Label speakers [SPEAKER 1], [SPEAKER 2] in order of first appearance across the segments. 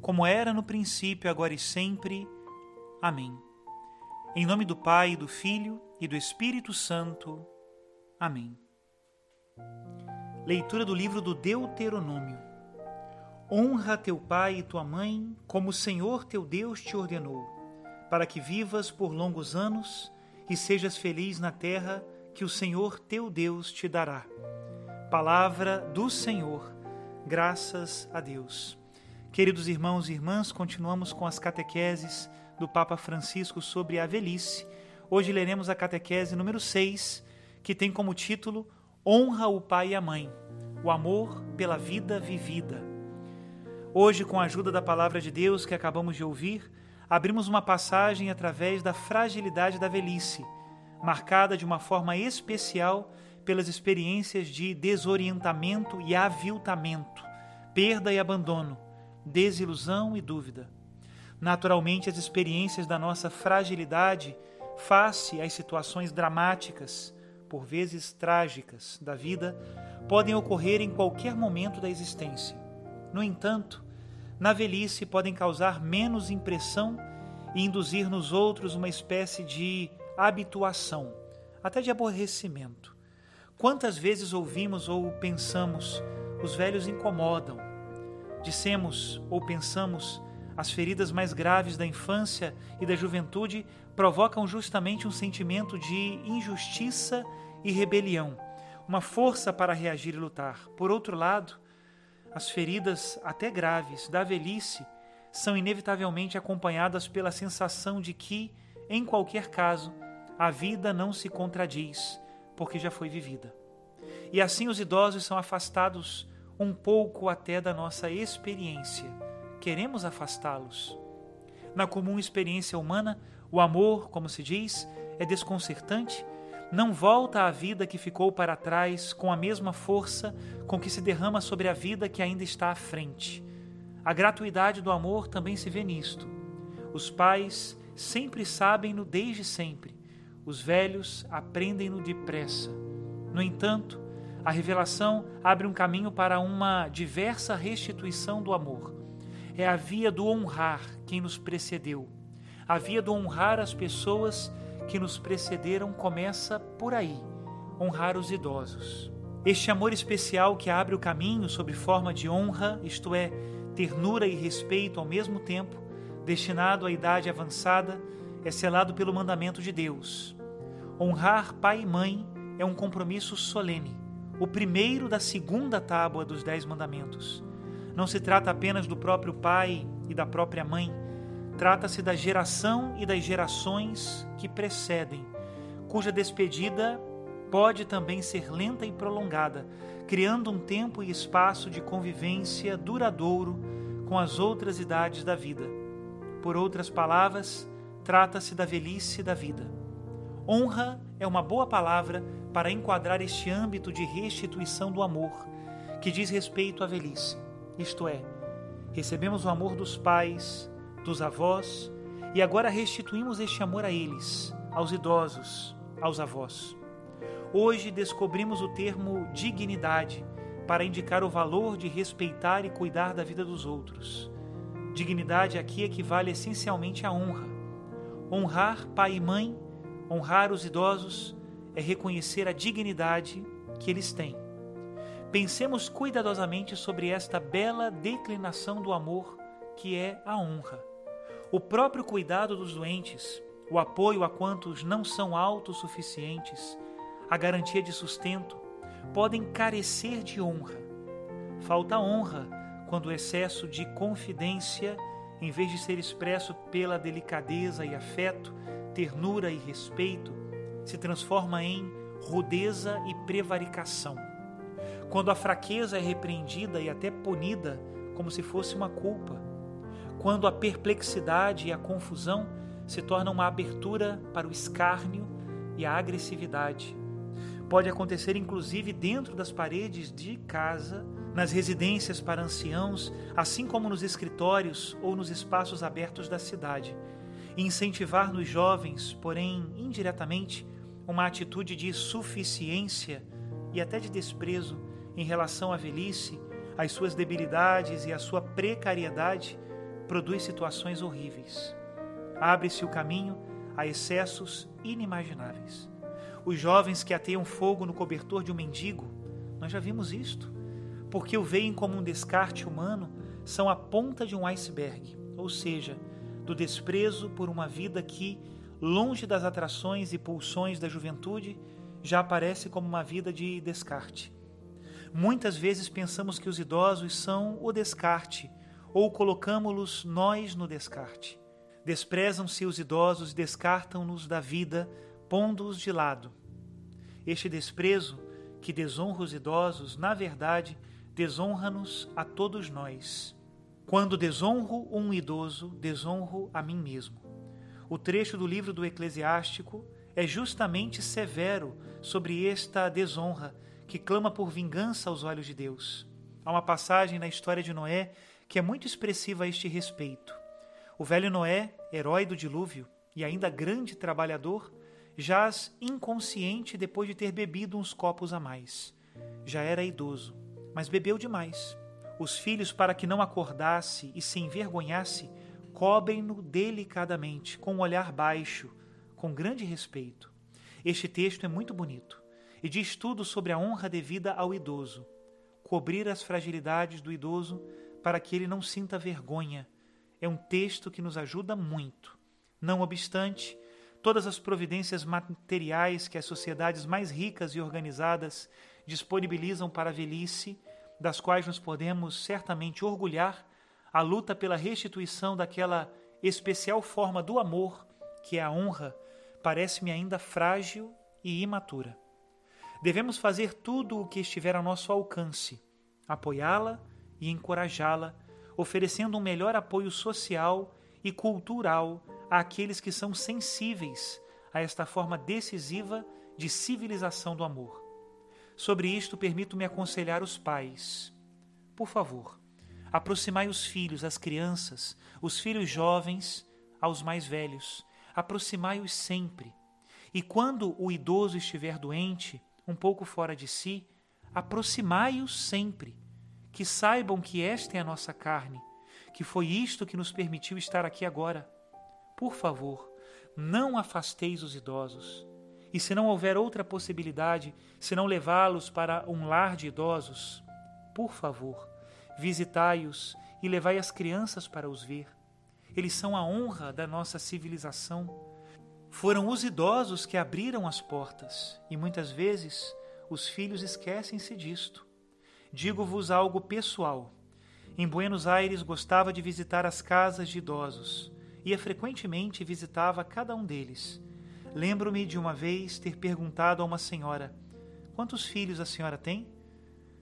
[SPEAKER 1] como era no princípio, agora e sempre. Amém. Em nome do Pai, do Filho e do Espírito Santo. Amém. Leitura do livro do Deuteronômio. Honra teu pai e tua mãe, como o Senhor teu Deus te ordenou, para que vivas por longos anos e sejas feliz na terra que o Senhor teu Deus te dará. Palavra do Senhor. Graças a Deus. Queridos irmãos e irmãs, continuamos com as catequeses do Papa Francisco sobre a velhice. Hoje leremos a catequese número 6, que tem como título Honra o Pai e a Mãe, o amor pela vida vivida. Hoje, com a ajuda da palavra de Deus que acabamos de ouvir, abrimos uma passagem através da fragilidade da velhice, marcada de uma forma especial pelas experiências de desorientamento e aviltamento, perda e abandono desilusão e dúvida. Naturalmente, as experiências da nossa fragilidade face às situações dramáticas, por vezes trágicas, da vida, podem ocorrer em qualquer momento da existência. No entanto, na velhice podem causar menos impressão e induzir nos outros uma espécie de habituação, até de aborrecimento. Quantas vezes ouvimos ou pensamos, os velhos incomodam, Dissemos ou pensamos, as feridas mais graves da infância e da juventude provocam justamente um sentimento de injustiça e rebelião, uma força para reagir e lutar. Por outro lado, as feridas, até graves, da velhice são inevitavelmente acompanhadas pela sensação de que, em qualquer caso, a vida não se contradiz, porque já foi vivida. E assim os idosos são afastados um pouco até da nossa experiência. Queremos afastá-los. Na comum experiência humana, o amor, como se diz, é desconcertante, não volta à vida que ficou para trás com a mesma força com que se derrama sobre a vida que ainda está à frente. A gratuidade do amor também se vê nisto. Os pais sempre sabem-no desde sempre, os velhos aprendem-no depressa. No entanto, a revelação abre um caminho para uma diversa restituição do amor. É a via do honrar quem nos precedeu. A via do honrar as pessoas que nos precederam começa por aí honrar os idosos. Este amor especial que abre o caminho sob forma de honra, isto é, ternura e respeito ao mesmo tempo, destinado à idade avançada, é selado pelo mandamento de Deus. Honrar pai e mãe é um compromisso solene o primeiro da segunda tábua dos Dez Mandamentos. Não se trata apenas do próprio pai e da própria mãe, trata-se da geração e das gerações que precedem, cuja despedida pode também ser lenta e prolongada, criando um tempo e espaço de convivência duradouro com as outras idades da vida. Por outras palavras, trata-se da velhice da vida. Honra é uma boa palavra para enquadrar este âmbito de restituição do amor, que diz respeito à velhice. Isto é, recebemos o amor dos pais, dos avós, e agora restituímos este amor a eles, aos idosos, aos avós. Hoje descobrimos o termo dignidade para indicar o valor de respeitar e cuidar da vida dos outros. Dignidade aqui equivale essencialmente à honra. Honrar pai e mãe, honrar os idosos, é reconhecer a dignidade que eles têm. Pensemos cuidadosamente sobre esta bela declinação do amor que é a honra. O próprio cuidado dos doentes, o apoio a quantos não são autossuficientes, a garantia de sustento, podem carecer de honra. Falta honra quando o excesso de confidência, em vez de ser expresso pela delicadeza e afeto, ternura e respeito, se transforma em rudeza e prevaricação. Quando a fraqueza é repreendida e até punida como se fosse uma culpa. Quando a perplexidade e a confusão se tornam uma abertura para o escárnio e a agressividade. Pode acontecer inclusive dentro das paredes de casa, nas residências para anciãos, assim como nos escritórios ou nos espaços abertos da cidade. Incentivar nos jovens, porém indiretamente, uma atitude de suficiência e até de desprezo em relação à velhice, às suas debilidades e à sua precariedade, produz situações horríveis. Abre-se o caminho a excessos inimagináveis. Os jovens que ateiam fogo no cobertor de um mendigo, nós já vimos isto, porque o veem como um descarte humano, são a ponta de um iceberg, ou seja, do desprezo por uma vida que longe das atrações e pulsões da juventude, já aparece como uma vida de descarte. Muitas vezes pensamos que os idosos são o descarte, ou colocamos-los nós no descarte. Desprezam-se os idosos e descartam-nos da vida, pondo-os de lado. Este desprezo, que desonra os idosos, na verdade, desonra-nos a todos nós. Quando desonro um idoso, desonro a mim mesmo. O trecho do livro do Eclesiástico é justamente severo sobre esta desonra que clama por vingança aos olhos de Deus. Há uma passagem na história de Noé que é muito expressiva a este respeito. O velho Noé, herói do dilúvio e ainda grande trabalhador, jaz inconsciente depois de ter bebido uns copos a mais. Já era idoso, mas bebeu demais. Os filhos, para que não acordasse e se envergonhasse, cobrem-no delicadamente, com um olhar baixo, com grande respeito. Este texto é muito bonito e diz tudo sobre a honra devida ao idoso. Cobrir as fragilidades do idoso para que ele não sinta vergonha é um texto que nos ajuda muito. Não obstante, todas as providências materiais que as sociedades mais ricas e organizadas disponibilizam para a velhice, das quais nos podemos certamente orgulhar, a luta pela restituição daquela especial forma do amor, que é a honra, parece-me ainda frágil e imatura. Devemos fazer tudo o que estiver ao nosso alcance, apoiá-la e encorajá-la, oferecendo um melhor apoio social e cultural àqueles que são sensíveis a esta forma decisiva de civilização do amor. Sobre isto, permito-me aconselhar os pais. Por favor, Aproximai os filhos, as crianças, os filhos jovens aos mais velhos. Aproximai-os sempre. E quando o idoso estiver doente, um pouco fora de si, aproximai-os sempre. Que saibam que esta é a nossa carne, que foi isto que nos permitiu estar aqui agora. Por favor, não afasteis os idosos. E se não houver outra possibilidade, se não levá-los para um lar de idosos, por favor, Visitai-os e levai as crianças para os ver. Eles são a honra da nossa civilização. Foram os idosos que abriram as portas e muitas vezes os filhos esquecem-se disto. Digo-vos algo pessoal. Em Buenos Aires gostava de visitar as casas de idosos. Ia frequentemente visitava cada um deles. Lembro-me de uma vez ter perguntado a uma senhora: Quantos filhos a senhora tem?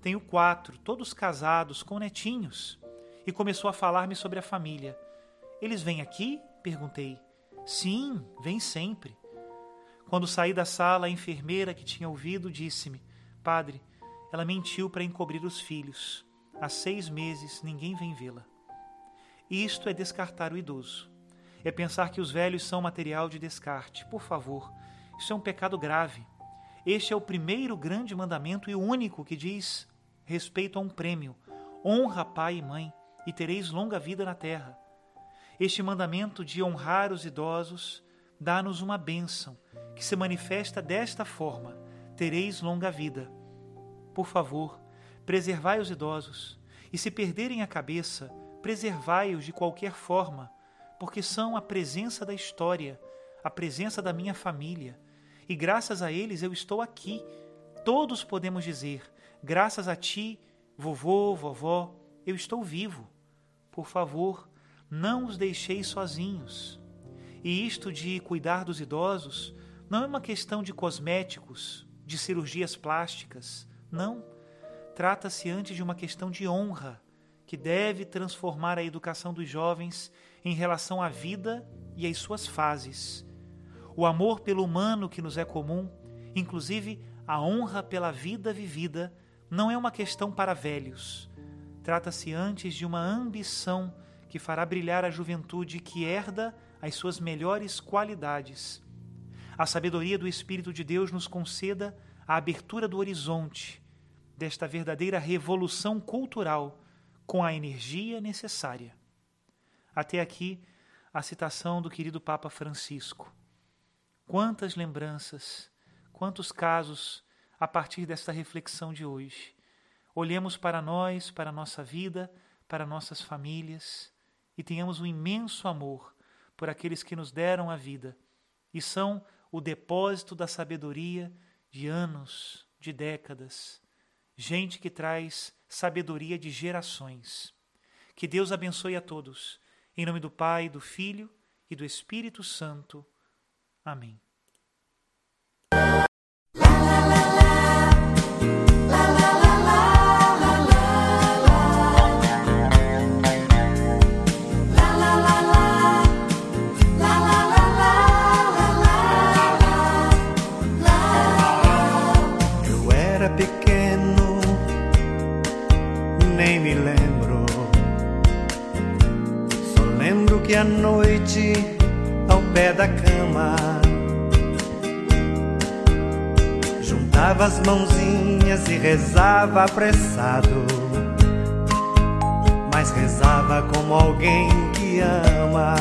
[SPEAKER 1] Tenho quatro, todos casados, com netinhos. E começou a falar-me sobre a família. Eles vêm aqui? perguntei. Sim, vêm sempre. Quando saí da sala, a enfermeira que tinha ouvido disse-me: Padre, ela mentiu para encobrir os filhos. Há seis meses ninguém vem vê-la. Isto é descartar o idoso. É pensar que os velhos são material de descarte. Por favor, isso é um pecado grave. Este é o primeiro grande mandamento e o único que diz respeito a um prêmio: honra pai e mãe, e tereis longa vida na terra. Este mandamento de honrar os idosos dá-nos uma bênção que se manifesta desta forma: tereis longa vida. Por favor, preservai os idosos, e se perderem a cabeça, preservai-os de qualquer forma, porque são a presença da história, a presença da minha família. E graças a eles eu estou aqui. Todos podemos dizer: graças a ti, vovô, vovó, eu estou vivo. Por favor, não os deixei sozinhos. E isto de cuidar dos idosos não é uma questão de cosméticos, de cirurgias plásticas. Não. Trata-se antes de uma questão de honra, que deve transformar a educação dos jovens em relação à vida e às suas fases. O amor pelo humano que nos é comum, inclusive a honra pela vida vivida, não é uma questão para velhos. Trata-se antes de uma ambição que fará brilhar a juventude que herda as suas melhores qualidades. A sabedoria do Espírito de Deus nos conceda a abertura do horizonte desta verdadeira revolução cultural com a energia necessária. Até aqui, a citação do querido Papa Francisco. Quantas lembranças, quantos casos a partir desta reflexão de hoje. Olhemos para nós, para a nossa vida, para nossas famílias e tenhamos um imenso amor por aqueles que nos deram a vida e são o depósito da sabedoria de anos, de décadas. Gente que traz sabedoria de gerações. Que Deus abençoe a todos. Em nome do Pai, do Filho e do Espírito Santo. Amém.
[SPEAKER 2] Que à noite, ao pé da cama, juntava as mãozinhas e rezava apressado. Mas rezava como alguém que ama.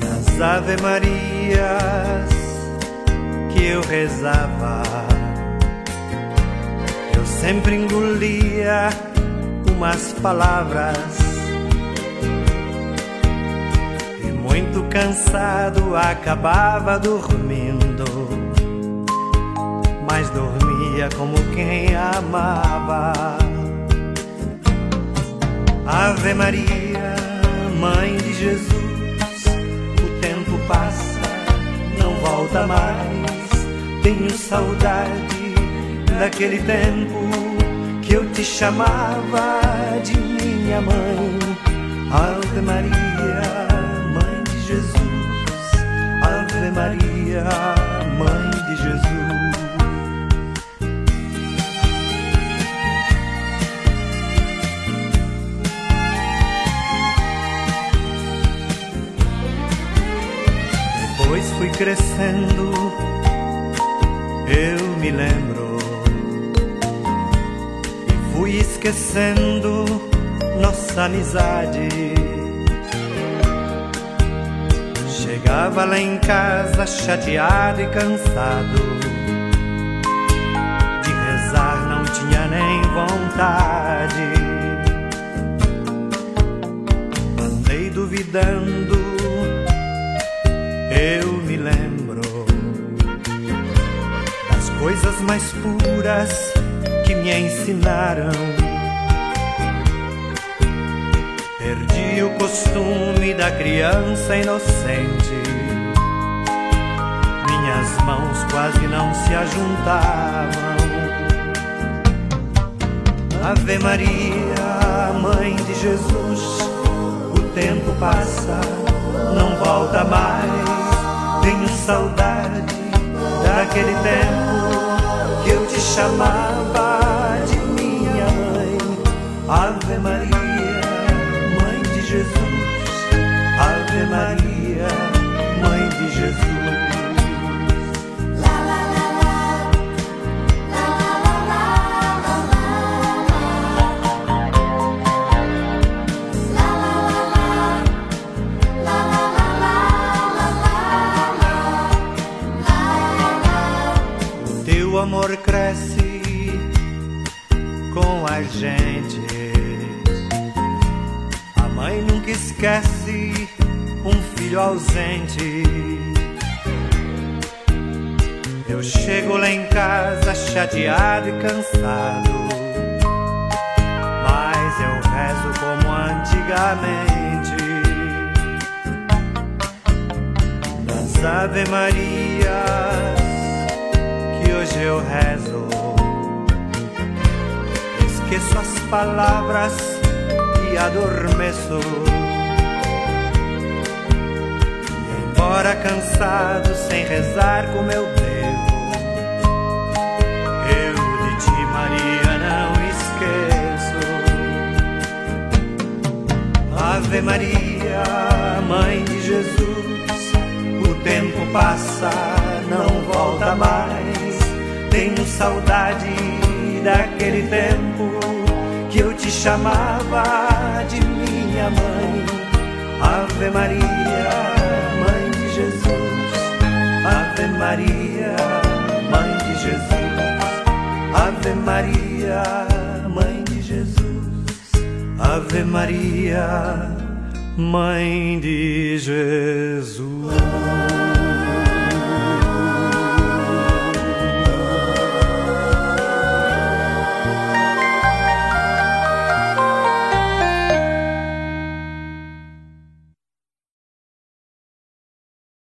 [SPEAKER 2] Nas Ave Marias que eu rezava, eu sempre engolia umas palavras muito cansado, acabava dormindo, mas dormia como quem amava. Ave Maria, Mãe de Jesus, o tempo passa, não volta mais. Tenho saudade daquele tempo que eu te chamava de minha mãe. Ave Maria. Jesus, Ave Maria, Mãe de Jesus. Depois fui crescendo, eu me lembro, fui esquecendo nossa amizade Chegava lá em casa chateado e cansado. De rezar não tinha nem vontade. Andei duvidando, eu me lembro das coisas mais puras que me ensinaram Perdi o costume da criança inocente. Minhas mãos quase não se ajuntavam. Ave Maria, Mãe de Jesus, o tempo passa, não volta mais. Tenho saudade daquele tempo que eu te chamava esquece um filho ausente. Eu chego lá em casa chateado e cansado, mas eu rezo como antigamente. Das Ave Marias que hoje eu rezo, esqueço as palavras e adormeço. Sem rezar como eu devo. Eu de ti, Maria, não esqueço. Ave Maria, Mãe de Jesus, o tempo passa, não volta mais. Tenho saudade daquele tempo que eu te chamava de minha mãe. Ave Maria Maria, Mãe de Jesus. Ave Maria, Mãe de Jesus. Ave Maria, Mãe de Jesus.